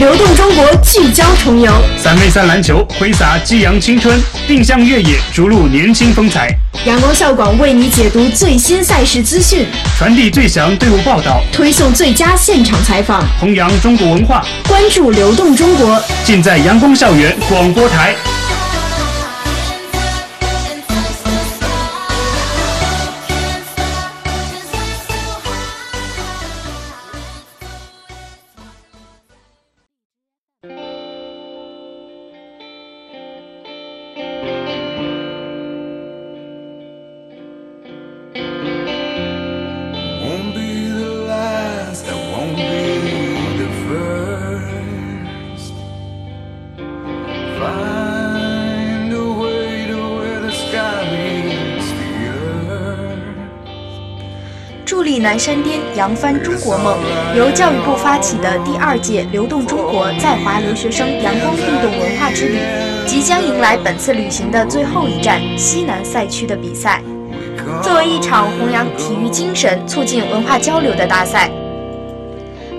流动中国，聚焦重游。三 v 三篮球挥洒激扬青春，定向越野逐鹿年轻风采。阳光校广为你解读最新赛事资讯，传递最强队伍报道，推送最佳现场采访，弘扬中国文化，关注流动中国，尽在阳光校园广播台。南山巅扬帆中国梦，由教育部发起的第二届流动中国在华留学生阳光运动文化之旅，即将迎来本次旅行的最后一站——西南赛区的比赛。作为一场弘扬体育精神、促进文化交流的大赛，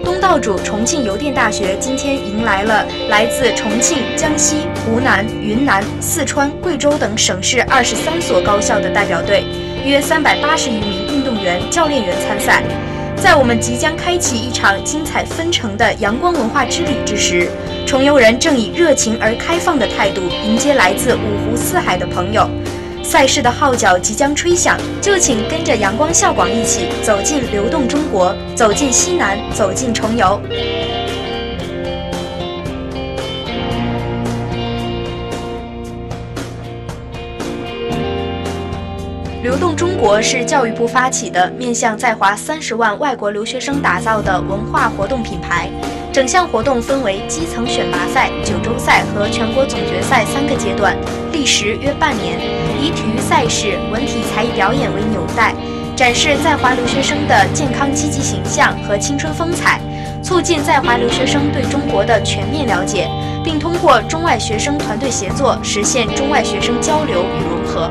东道主重庆邮电大学今天迎来了来自重庆、江西、湖南、云南、四川、贵州等省市二十三所高校的代表队。约三百八十余名教练员参赛。在我们即将开启一场精彩纷呈的阳光文化之旅之时，重游人正以热情而开放的态度迎接来自五湖四海的朋友。赛事的号角即将吹响，就请跟着阳光校广一起走进流动中国，走进西南，走进重游。流动中国是教育部发起的，面向在华三十万外国留学生打造的文化活动品牌。整项活动分为基层选拔赛、九州赛和全国总决赛三个阶段，历时约半年，以体育赛事、文体才艺表演为纽带，展示在华留学生的健康积极形象和青春风采，促进在华留学生对中国的全面了解，并通过中外学生团队协作，实现中外学生交流与融合。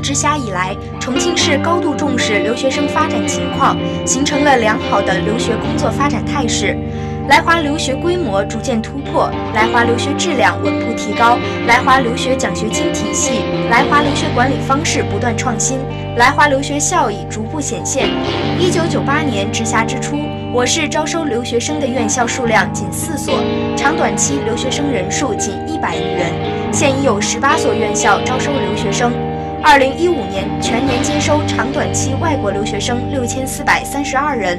直辖以来，重庆市高度重视留学生发展情况，形成了良好的留学工作发展态势。来华留学规模逐渐突破，来华留学质量稳步提高，来华留学奖学金体系、来华留学管理方式不断创新，来华留学效益逐步显现。一九九八年直辖之初，我市招收留学生的院校数量仅四所，长短期留学生人数仅一百余人，现已有十八所院校招收留学生。二零一五年全年接收长短期外国留学生六千四百三十二人，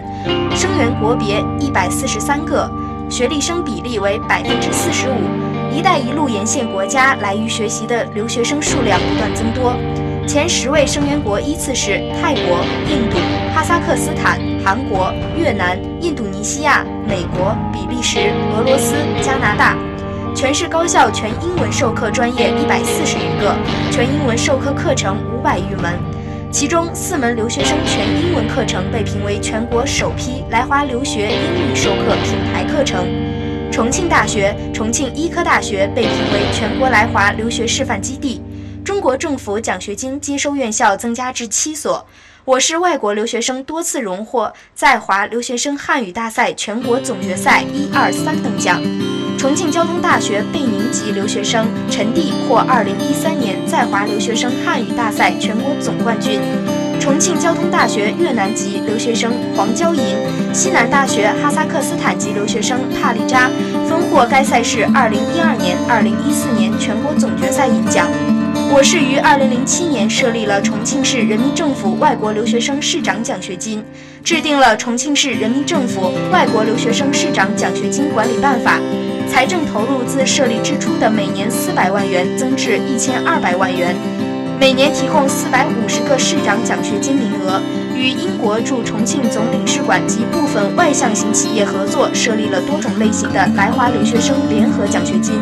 生源国别一百四十三个，学历生比例为百分之四十五。“一带一路”沿线国家来渝学习的留学生数量不断增多，前十位生源国依次是泰国、印度、哈萨克斯坦、韩国、越南、印度尼西亚、美国、比利时、俄罗斯、加拿大。全市高校全英文授课专业一百四十余个，全英文授课课程五百余门，其中四门留学生全英文课程被评为全国首批来华留学英语授课品牌课程。重庆大学、重庆医科大学被评为全国来华留学示范基地。中国政府奖学金接收院校增加至七所。我市外国留学生多次荣获在华留学生汉语大赛全国总决赛一二三等奖。重庆交通大学贝宁籍留学生陈蒂获2013年在华留学生汉语大赛全国总冠军。重庆交通大学越南籍留学生黄娇莹、西南大学哈萨克斯坦籍留学生帕丽扎分获该赛事2012年、2014年全国总决赛银奖。我市于2007年设立了重庆市人民政府外国留学生市长奖学金，制定了重庆市人民政府外国留学生市长奖学金管理办法。财政投入自设立之初的每年四百万元增至一千二百万元，每年提供四百五十个市长奖学金名额。与英国驻重庆总领事馆及部分外向型企业合作，设立了多种类型的来华留学生联合奖学金，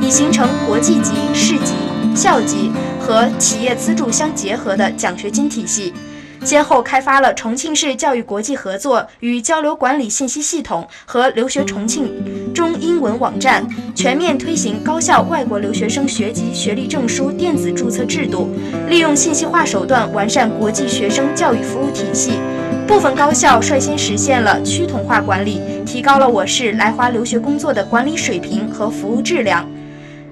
以形成国际级、市级、校级和企业资助相结合的奖学金体系。先后开发了重庆市教育国际合作与交流管理信息系统和留学重庆中英文网站，全面推行高校外国留学生学籍学历证书电子注册制度，利用信息化手段完善国际学生教育服务体系。部分高校率先实现了趋同化管理，提高了我市来华留学工作的管理水平和服务质量。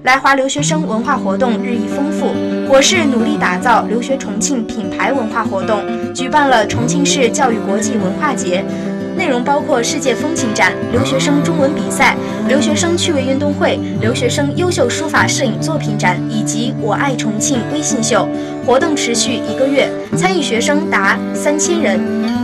来华留学生文化活动日益丰富，我市努力打造留学重庆品牌文化活动，举办了重庆市教育国际文化节，内容包括世界风情展、留学生中文比赛、留学生趣味运动会、留学生优秀书法摄影作品展以及“我爱重庆”微信秀。活动持续一个月，参与学生达三千人。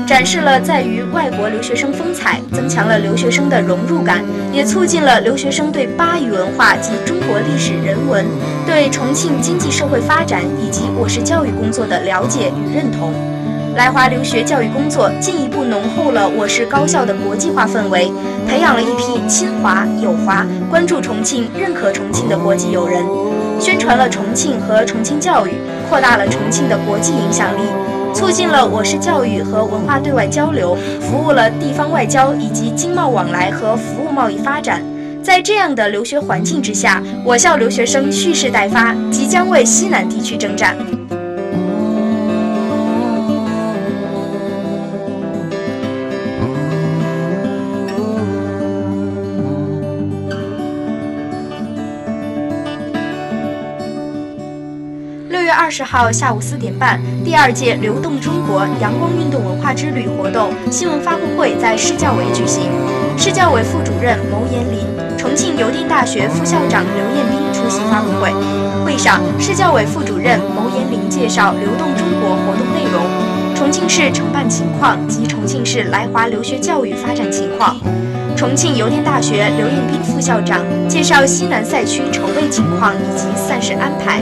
展示了在于外国留学生风采，增强了留学生的融入感，也促进了留学生对巴渝文化及中国历史人文、对重庆经济社会发展以及我市教育工作的了解与认同。来华留学教育工作进一步浓厚了我市高校的国际化氛围，培养了一批亲华友华、关注重庆、认可重庆的国际友人，宣传了重庆和重庆教育，扩大了重庆的国际影响力。促进了我市教育和文化对外交流，服务了地方外交以及经贸往来和服务贸易发展。在这样的留学环境之下，我校留学生蓄势待发，即将为西南地区征战。十号下午四点半，第二届“流动中国”阳光运动文化之旅活动新闻发布会在市教委举行，市教委副主任牟延林、重庆邮电大学副校长刘彦斌出席发布会。会上，市教委副主任牟延林介绍“流动中国”活动内容、重庆市承办情况及重庆市来华留学教育发展情况。重庆邮电大学刘彦斌副校长介绍西南赛区筹备情况以及赛事安排。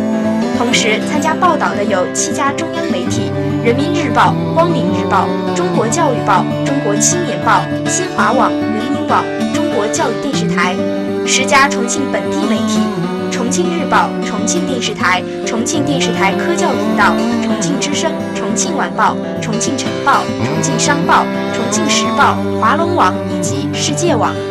同时参加报道的有七家中央媒体：人民日报、光明日报、中国教育报、中国青年报、新华网、人民网、中国教育电视台；十家重庆本地媒体：重庆日报、重庆电视台、重庆电视台科教频道、重庆之声、重庆晚报、重庆晨报、重庆商报、重庆时报、华龙网以及世界网。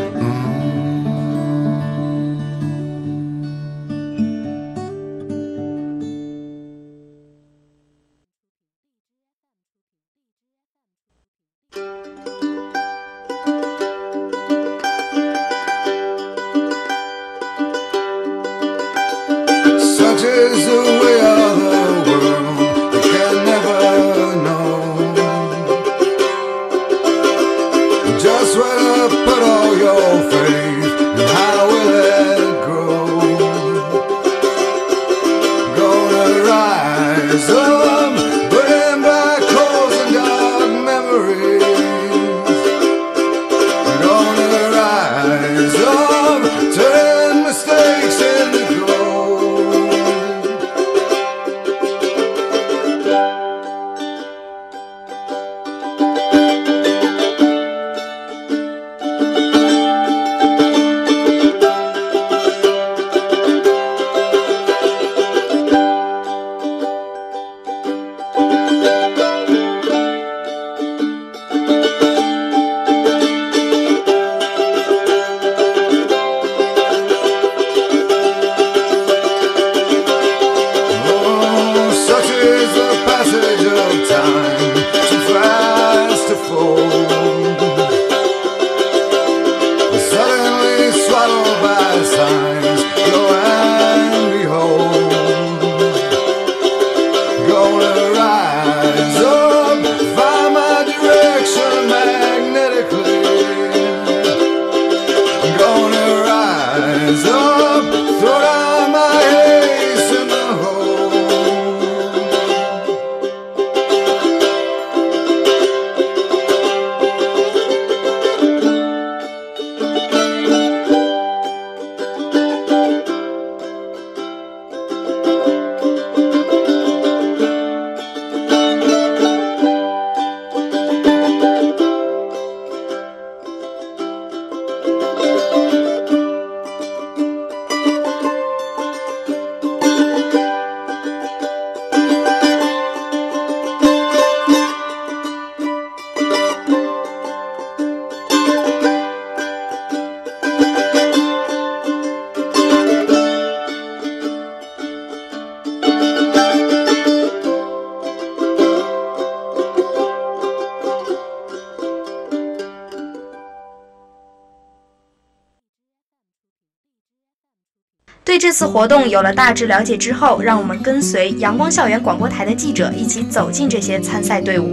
这次活动有了大致了解之后，让我们跟随阳光校园广播台的记者一起走进这些参赛队伍。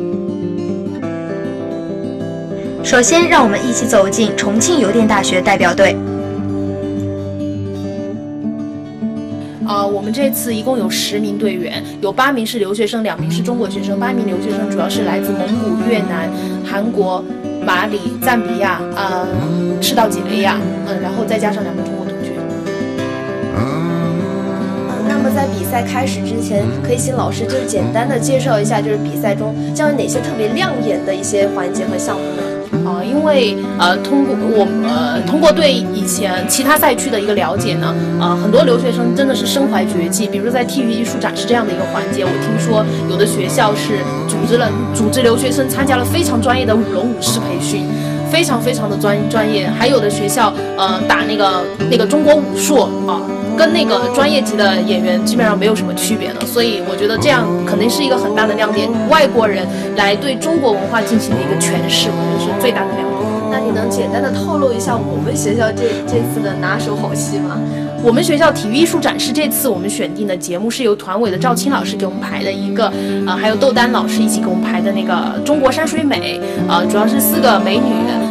首先，让我们一起走进重庆邮电大学代表队。呃，我们这次一共有十名队员，有八名是留学生，两名是中国学生。八名留学生主要是来自蒙古、越南、韩国、马里、赞比亚、呃，赤道几内亚，嗯，然后再加上两名中赛开始之前，可以请老师就简单的介绍一下，就是比赛中将有哪些特别亮眼的一些环节和项目呢？啊，因为呃，通过我呃，通过对以前其他赛区的一个了解呢，呃，很多留学生真的是身怀绝技。比如在体育艺术展示这样的一个环节，我听说有的学校是组织了组织留学生参加了非常专业的舞龙舞狮培训，非常非常的专专业。还有的学校呃，打那个那个中国武术啊。跟那个专业级的演员基本上没有什么区别了，所以我觉得这样肯定是一个很大的亮点。外国人来对中国文化进行的一个诠释，我觉得是最大的亮点。那你能简单的透露一下我们学校这这次的拿手好戏吗？我们学校体育艺术展示这次我们选定的节目是由团委的赵青老师给我们排的一个，呃，还有窦丹老师一起给我们排的那个中国山水美，呃，主要是四个美女，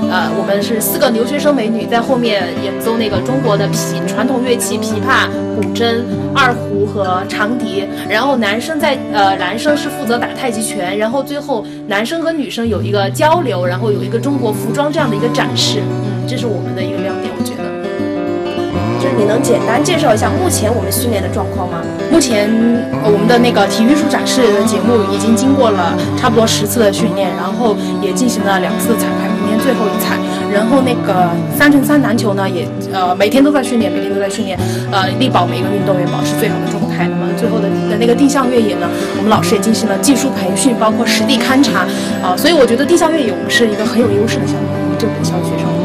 呃，我们是四个留学生美女在后面演奏那个中国的琵传统乐器琵琶、古筝、二胡和长笛，然后男生在呃男生是负责打太极拳，然后最后男生和女生有一个交流，然后有一个中国服装这样的一个展示，嗯，这是我们的一个亮点，我觉得。你能简单介绍一下目前我们训练的状况吗？目前我们的那个体育术展示的节目已经经过了差不多十次的训练，然后也进行了两次彩排，明天最后一彩。然后那个三乘三篮球呢，也呃每天都在训练，每天都在训练，呃力保每一个运动员保持最好的状态。那么最后的的那个定向越野呢，我们老师也进行了技术培训，包括实地勘察，啊，所以我觉得定向越野我们是一个很有优势的项目，我们这本校学生。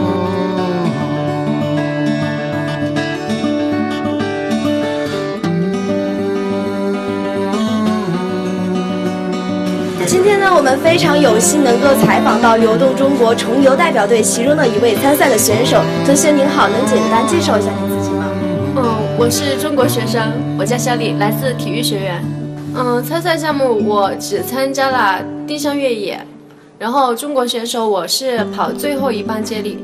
们非常有幸能够采访到流动中国重游代表队其中的一位参赛的选手。同学您好，能简单介绍一下你自己吗？嗯，我是中国学生，我叫小李，来自体育学院。嗯，参赛项目我只参加了定向越野，然后中国选手我是跑最后一棒接力。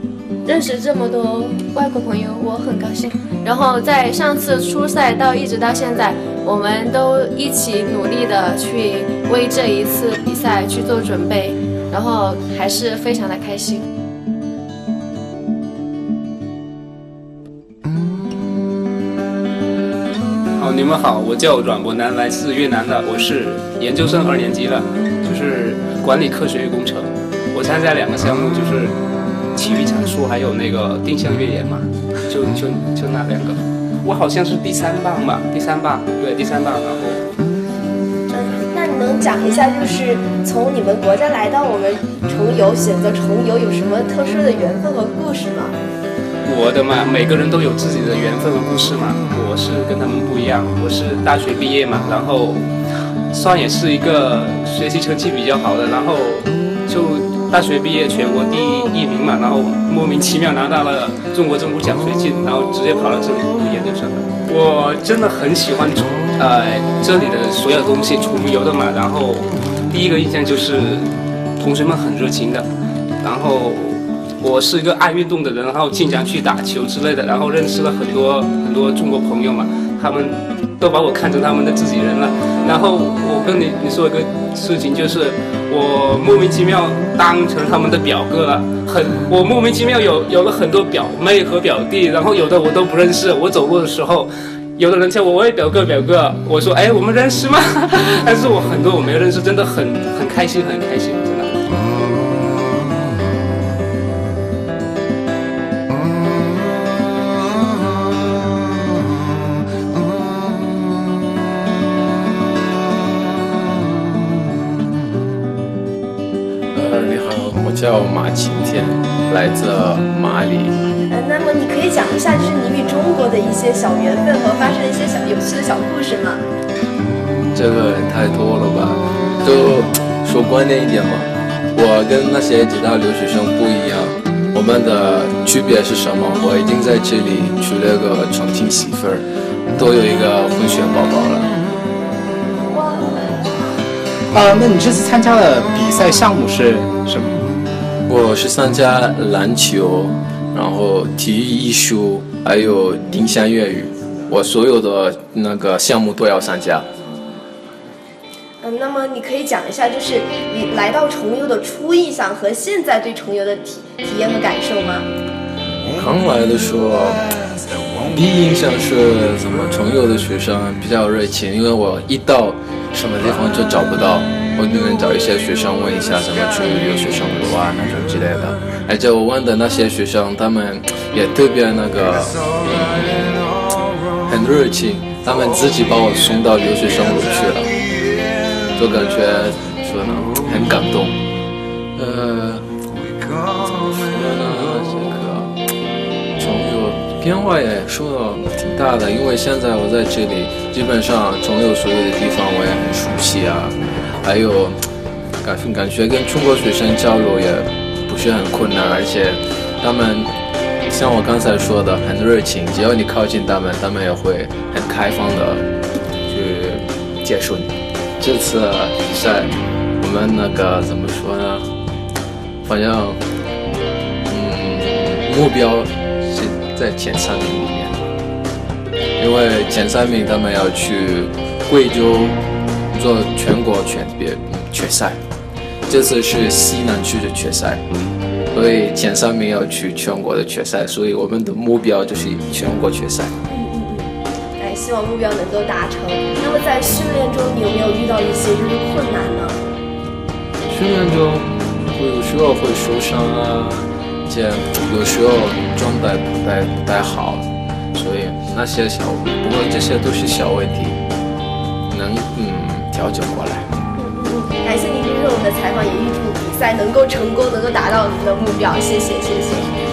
认识这么多外国朋友，我很高兴。然后在上次初赛到一直到现在，我们都一起努力的去为这一次比赛去做准备，然后还是非常的开心。好，你们好，我叫阮博南，来自越南的，我是研究生二年级的，就是管理科学与工程。我参加两个项目，就是。体育阐述还有那个定向越野嘛，就就就那两个，我好像是第三棒吧，第三棒，对，第三棒。然后，嗯那你能讲一下，就是从你们国家来到我们重游，选择重游有什么特殊的缘分和故事吗？我的嘛，每个人都有自己的缘分和故事嘛。我是跟他们不一样，我是大学毕业嘛，然后算也是一个学习成绩比较好的，然后就。大学毕业，全国第一名嘛，然后莫名其妙拿到了中国政府奖学金，然后直接跑到这里读研究生了。我真的很喜欢重，呃，这里的所有东西，重游的嘛。然后第一个印象就是同学们很热情的，然后我是一个爱运动的人，然后经常去打球之类的，然后认识了很多很多中国朋友嘛，他们都把我看成他们的自己人了。然后我跟你你说一个事情就是。我莫名其妙当成他们的表哥了，很我莫名其妙有有了很多表妹和表弟，然后有的我都不认识。我走路的时候，有的人叫我喂表哥表哥，我说哎我们认识吗？但是我很多我没有认识，真的很很开心很开心。叫马晴天，来自马里。呃，那么你可以讲一下，就是你与中国的一些小缘分和发生一些小有趣的小故事吗？这个太多了吧，就说观念一点嘛。我跟那些其他留学生不一样，我们的区别是什么？我已经在这里娶了个重庆媳妇儿，都有一个混血宝宝了。啊，那你这次参加的比赛项目是什么？我是参加篮球，然后体育艺术，还有丁香粤语，我所有的那个项目都要参加。嗯，那么你可以讲一下，就是你来到重游的初印象和现在对重游的体体验和感受吗？刚来的时候，第一印象是怎么重游的学生比较热情，因为我一到什么地方就找不到，我只能找一些学生问一下怎么去留学生路啊那种之类的。而且我问的那些学生，他们也特别那个，嗯很热情，他们自己把我送到留学生路去了，就感觉说呢，很感动。呃，怎么说呢？这个重游变化也受到挺大的，因为现在我在这里，基本上重游所有的地方我也很熟悉啊，还有感感觉跟中国学生交流也不是很困难，而且他们像我刚才说的很热情，只要你靠近他们，他们也会很开放的去接受你。这次比赛我们那个怎么说呢？反正嗯，目标是在前三名里面，因为前三名他们要去贵州做全国全别决赛，这次是西南区的决赛，所以前三名要去全国的决赛，所以我们的目标就是全国决赛。哎，希望目标能够达成。那么在训练中，你有没有遇到一些就是困难呢？训练中会有时候会受伤啊，且有时候状态不太不太好，所以那些小，不过这些都是小问题，能嗯调整过来。感谢您接受我们的采访，也预祝比赛能够成功，能够达到您的目标。谢谢，谢谢。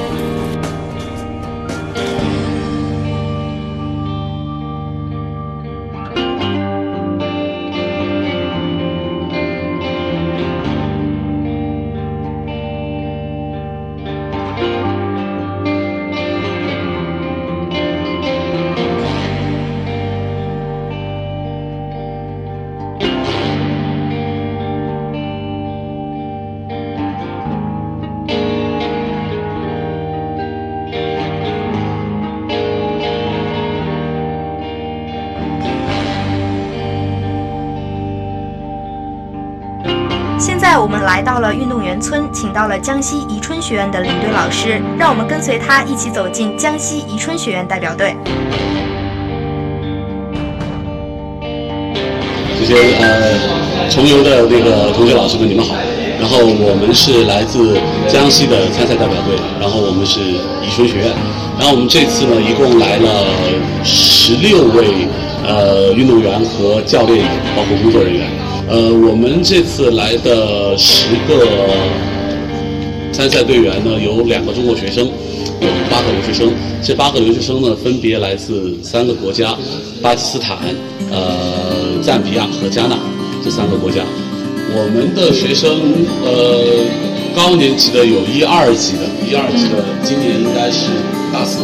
到了运动员村，请到了江西宜春学院的领队老师，让我们跟随他一起走进江西宜春学院代表队。这些呃重游的那个同学老师们，你们好。然后我们是来自江西的参赛代表队，然后我们是宜春学院。然后我们这次呢，一共来了十六位呃运动员和教练，包括工作人员。呃，我们这次来的十个参赛队员呢，有两个中国学生，有八个留学生。这八个留学生呢，分别来自三个国家：巴基斯坦、呃赞比亚和加纳这三个国家。我们的学生，呃，高年级的有一二级的，一二级的今年应该是大四。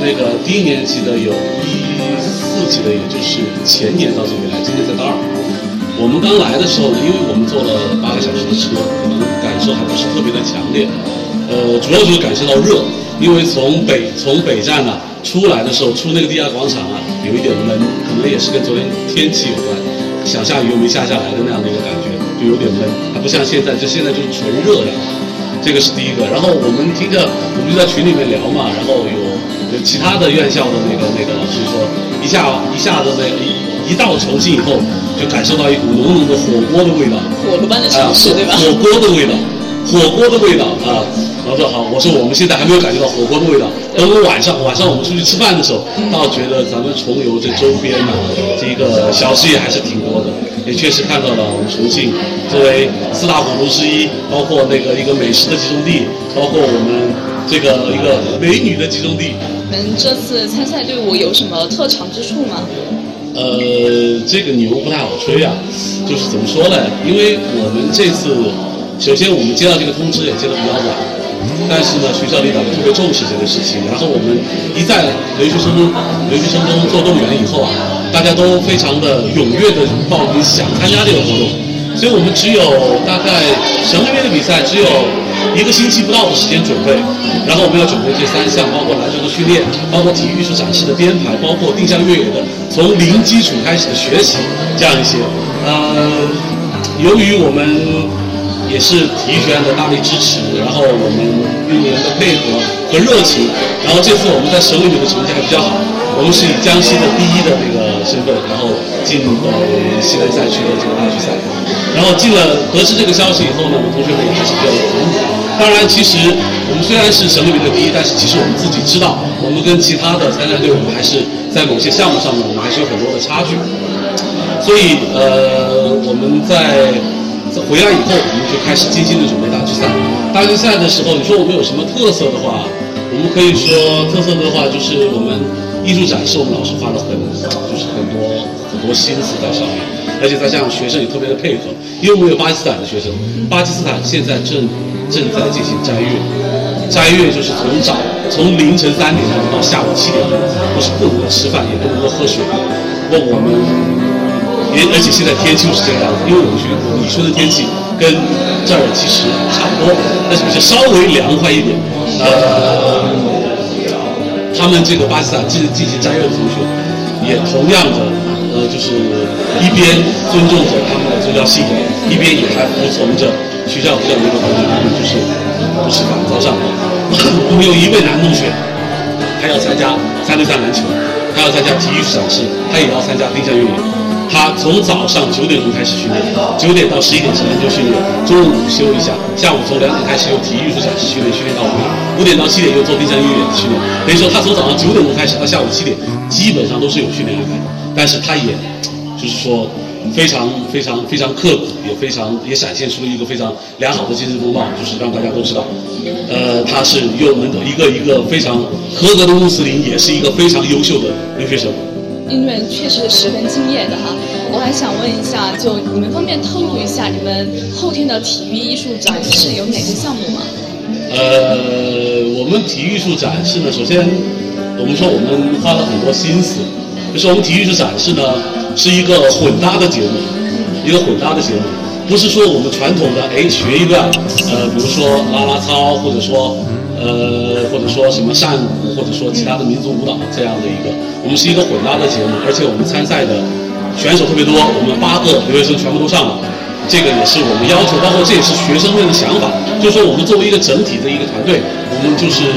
那个低年级的有一四级的，也就是前年到这边来，今年在大二。我们刚来的时候呢，因为我们坐了八个小时的车，可能感受还不是特别的强烈。呃，主要就是感受到热，因为从北从北站呢出来的时候，出那个地下广场啊，有一点闷，可能也是跟昨天天气有关，想下雨又没下下来的那样的一个感觉，就有点闷，它不像现在，就现在就是纯热的。这个是第一个。然后我们听着，我们就在群里面聊嘛，然后有有其他的院校的那个那个老师说，一下一下子那一一到重庆以后，就感受到一股浓浓的火锅的味道，火炉般的城市，对吧？火锅的味道，火锅的味道啊！然后说好，我说我们现在还没有感觉到火锅的味道，等我晚上晚上我们出去吃饭的时候，倒觉得咱们重游这周边呢，这个小吃也还是挺多的，也确实看到了我们重庆作为四大古都之一，包括那个一个美食的集中地，包括我们这个一个美女的集中地。你们这次参赛队伍有什么特长之处吗？呃，这个牛不太好吹啊，就是怎么说呢？因为我们这次，首先我们接到这个通知也接得比较晚，但是呢，学校领导特别重视这个事情。然后我们一在留学生中留学生中做动员以后啊，大家都非常的踊跃的报名想参加这个活动，所以我们只有大概省里面的比赛只有一个星期不到的时间准备，然后我们要准备这三项，包括篮球的训练，包括体育艺术展示的编排，包括定向越野的从零基础开始的学习，这样一些。呃，由于我们也是体育学院的大力支持，然后我们运动员的配合和热情，然后这次我们在省里面的成绩还比较好，我们是以江西的第一的那个身份，然后进入到西南赛区的这个大区赛。然后进了，得知这个消息以后呢，我们同学们也还是比较有鼓舞。当然，其实我们虽然是省里面的第一，但是其实我们自己知道，我们跟其他的参赛队伍还是在某些项目上面，我们还是有很多的差距。所以，呃，我们在回来以后，我们就开始精心的准备大区赛。大区赛的时候，你说我们有什么特色的话，我们可以说特色的话就是我们艺术展示，我们老师花了很就是很多很多心思在上面，而且再加上学生也特别的配合，因为我们有巴基斯坦的学生，巴基斯坦现在正正在进行斋月，斋月就是从早从凌晨三点钟到下午七点钟，都是不能够吃饭，也不能够喝水。不过我们也而且现在天气又是这样子，因为我们去你说的天气跟这儿其实差不多，但是比较稍微凉快一点。呃，他们这个巴基斯坦进进行斋月的同学，也同样的呃，就是一边尊重着他们的宗教信仰，一边也还服从着学校这样的一个规定，就是不吃饭早上。我们有一位男同学，他要参加三对三篮球，他要参加体育展示，他也要参加定向越野。他从早上九点钟开始训练，九点到十一点是篮球训练，中午午休一下，下午从两点开始有体育艺术展示训练，训练到五点，五点到七点又做定向越野的训练。等于说他从早上九点钟开始到下午七点，基本上都是有训练安排的。但是他也就是说非常非常非常刻苦，也非常也展现出了一个非常良好的精神风貌，就是让大家都知道，呃，他是又能够一个一个非常合格的穆斯林，也是一个非常优秀的留学生。运动员确实是十分敬业的哈。我还想问一下，就你们方便透露一下，你们后天的体育艺术展示有哪些项目吗？呃，我们体育艺术展示呢，首先我们说我们花了很多心思，就是我们体育艺术展示呢是一个混搭的节目，一个混搭的节目，不是说我们传统的哎学一段，呃，比如说啦啦操，或者说呃或者说什么扇舞，或者说其他的民族舞蹈这样的一个，我们是一个混搭的节目，而且我们参赛的选手特别多，我们八个留学生全部都上了。这个也是我们要求，包括这也是学生们的想法，就是说我们作为一个整体的一个团队，我们就是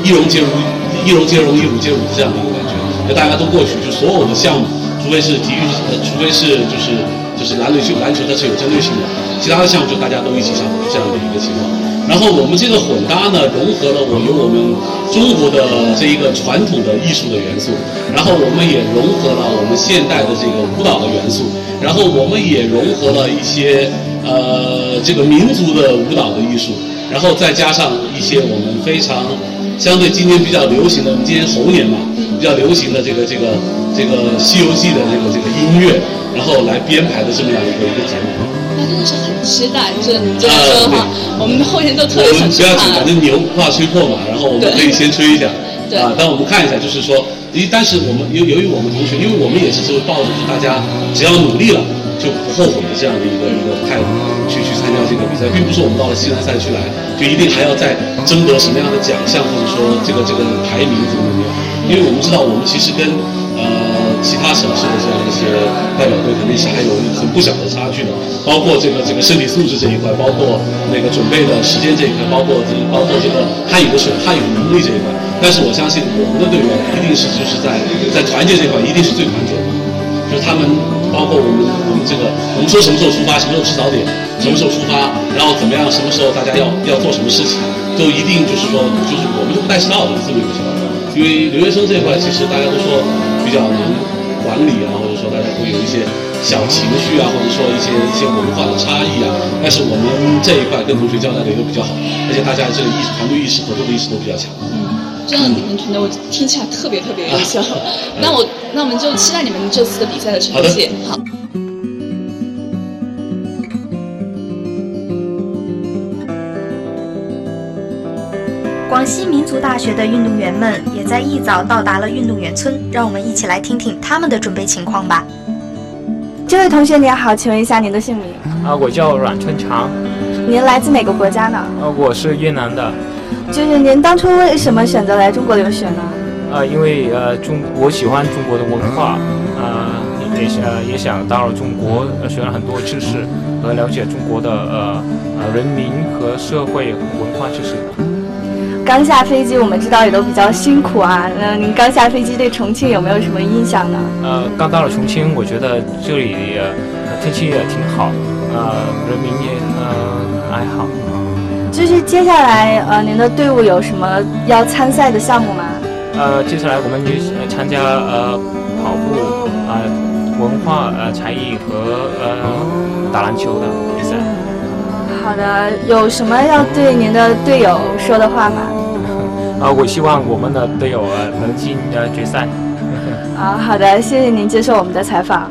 一荣皆荣，一荣皆荣，一武皆武的这样的一个感觉。就大家都过去，就所有的项目，除非是体育，呃，除非是就是就是篮球，篮球它是有针对性的，其他的项目就大家都一起上，这样的一个情况。然后我们这个混搭呢，融合了我有我们中国的这一个传统的艺术的元素，然后我们也融合了我们现代的这个舞蹈的元素，然后我们也融合了一些呃这个民族的舞蹈的艺术，然后再加上一些我们非常相对今年比较流行的，我们今年猴年嘛，比较流行的这个这个这个《西游记》的这个这个音乐，然后来编排的这么样一个一个节目。那真的是很期待，这你这样说的话，我们后天就特别我们不要紧，想去看。反正牛不怕吹破嘛，然后我们可以先吹一下。对啊，但我们看一下，就是说，因但是我们由由于我们同学，因为我们也是就抱着大家只要努力了就不后悔的这样的一个一个态度去去参加这个比赛，并不是我们到了西南赛区来就一定还要再争夺什么样的奖项，或者说这个这个排名怎么怎么样，因为我们知道我们其实跟呃其他省市的这样一些代表队肯定是还有很不小的差距的，包括这个这个身体素质这一块，包括那个准备的时间这一块，包括这包括这个汉语的水汉语能力这一块。但是我相信我们的队员一定是就是在在团结这一块一定是最团结的，就是他们包括我们我们这个我们说什么时候出发，什么时候吃早点，什么时候出发，然后怎么样，什么时候大家要要做什么事情，都一定就是说就是我们都不带迟到的这么一个情况。因为留学生这一块其实大家都说比较难管理啊，或者说大家会有一些小情绪啊，或者说一些一些文化的差异啊。但是我们这一块跟同学交代的也都比较好，而且大家这个意识、团队意识、合作的意识都比较强。真的，你们团队我听起来特别特别优秀。那我那我们就期待你们这次的比赛的成绩。好。广西民族大学的运动员们也在一早到达了运动员村，让我们一起来听听他们的准备情况吧。这位同学您好，请问一下您的姓名？啊，我叫阮春强。您来自哪个国家呢？呃，我是越南的。就是您当初为什么选择来中国留学呢？呃，因为呃中我喜欢中国的文化，呃也想也想到了中国，学了很多知识和了解中国的呃呃人民和社会文化知识。刚下飞机，我们知道也都比较辛苦啊。那您刚下飞机对重庆有没有什么印象呢？呃，刚到了重庆，我觉得这里天气也挺好，呃，人民也呃还好。就是接下来呃，您的队伍有什么要参赛的项目吗？呃，接下来我们去参加呃跑步啊、文化呃才艺和呃打篮球的比赛。好的，有什么要对您的队友说的话吗？啊，我希望我们的队友呃能进呃决赛。啊，好的，谢谢您接受我们的采访。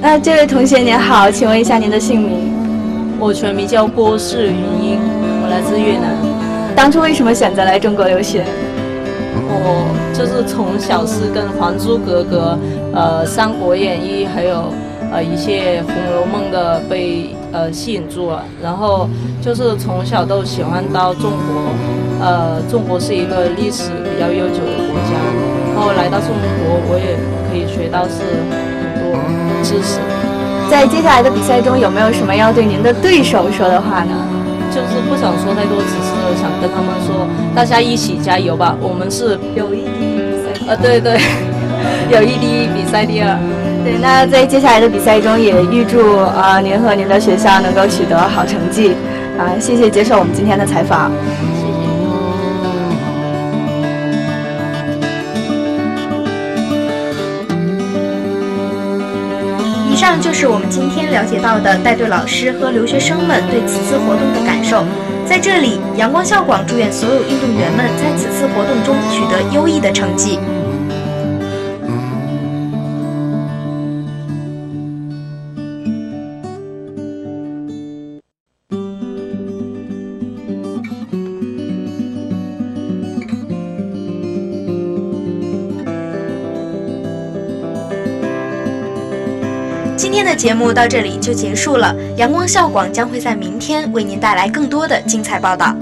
那这位同学您好，请问一下您的姓名？我全名叫郭世云英，我来自越南。当初为什么选择来中国留学？我就是从小是跟《还珠格格》、呃《三国演义》还有呃一些《红楼梦》的被呃吸引住了，然后就是从小都喜欢到中国，呃，中国是一个历史比较悠久的国家，然后来到中国，我也可以学到是很多知识。在接下来的比赛中，有没有什么要对您的对手说的话呢？就是不想说太多，只是想跟他们说，大家一起加油吧！我们是友谊第一比赛，呃，对对，友谊第一比赛第二。对，那在接下来的比赛中，也预祝啊您和您的学校能够取得好成绩。啊，谢谢接受我们今天的采访。就是我们今天了解到的带队老师和留学生们对此次活动的感受。在这里，阳光校广祝愿所有运动员们在此次活动中取得优异的成绩。的节目到这里就结束了，阳光校广将会在明天为您带来更多的精彩报道。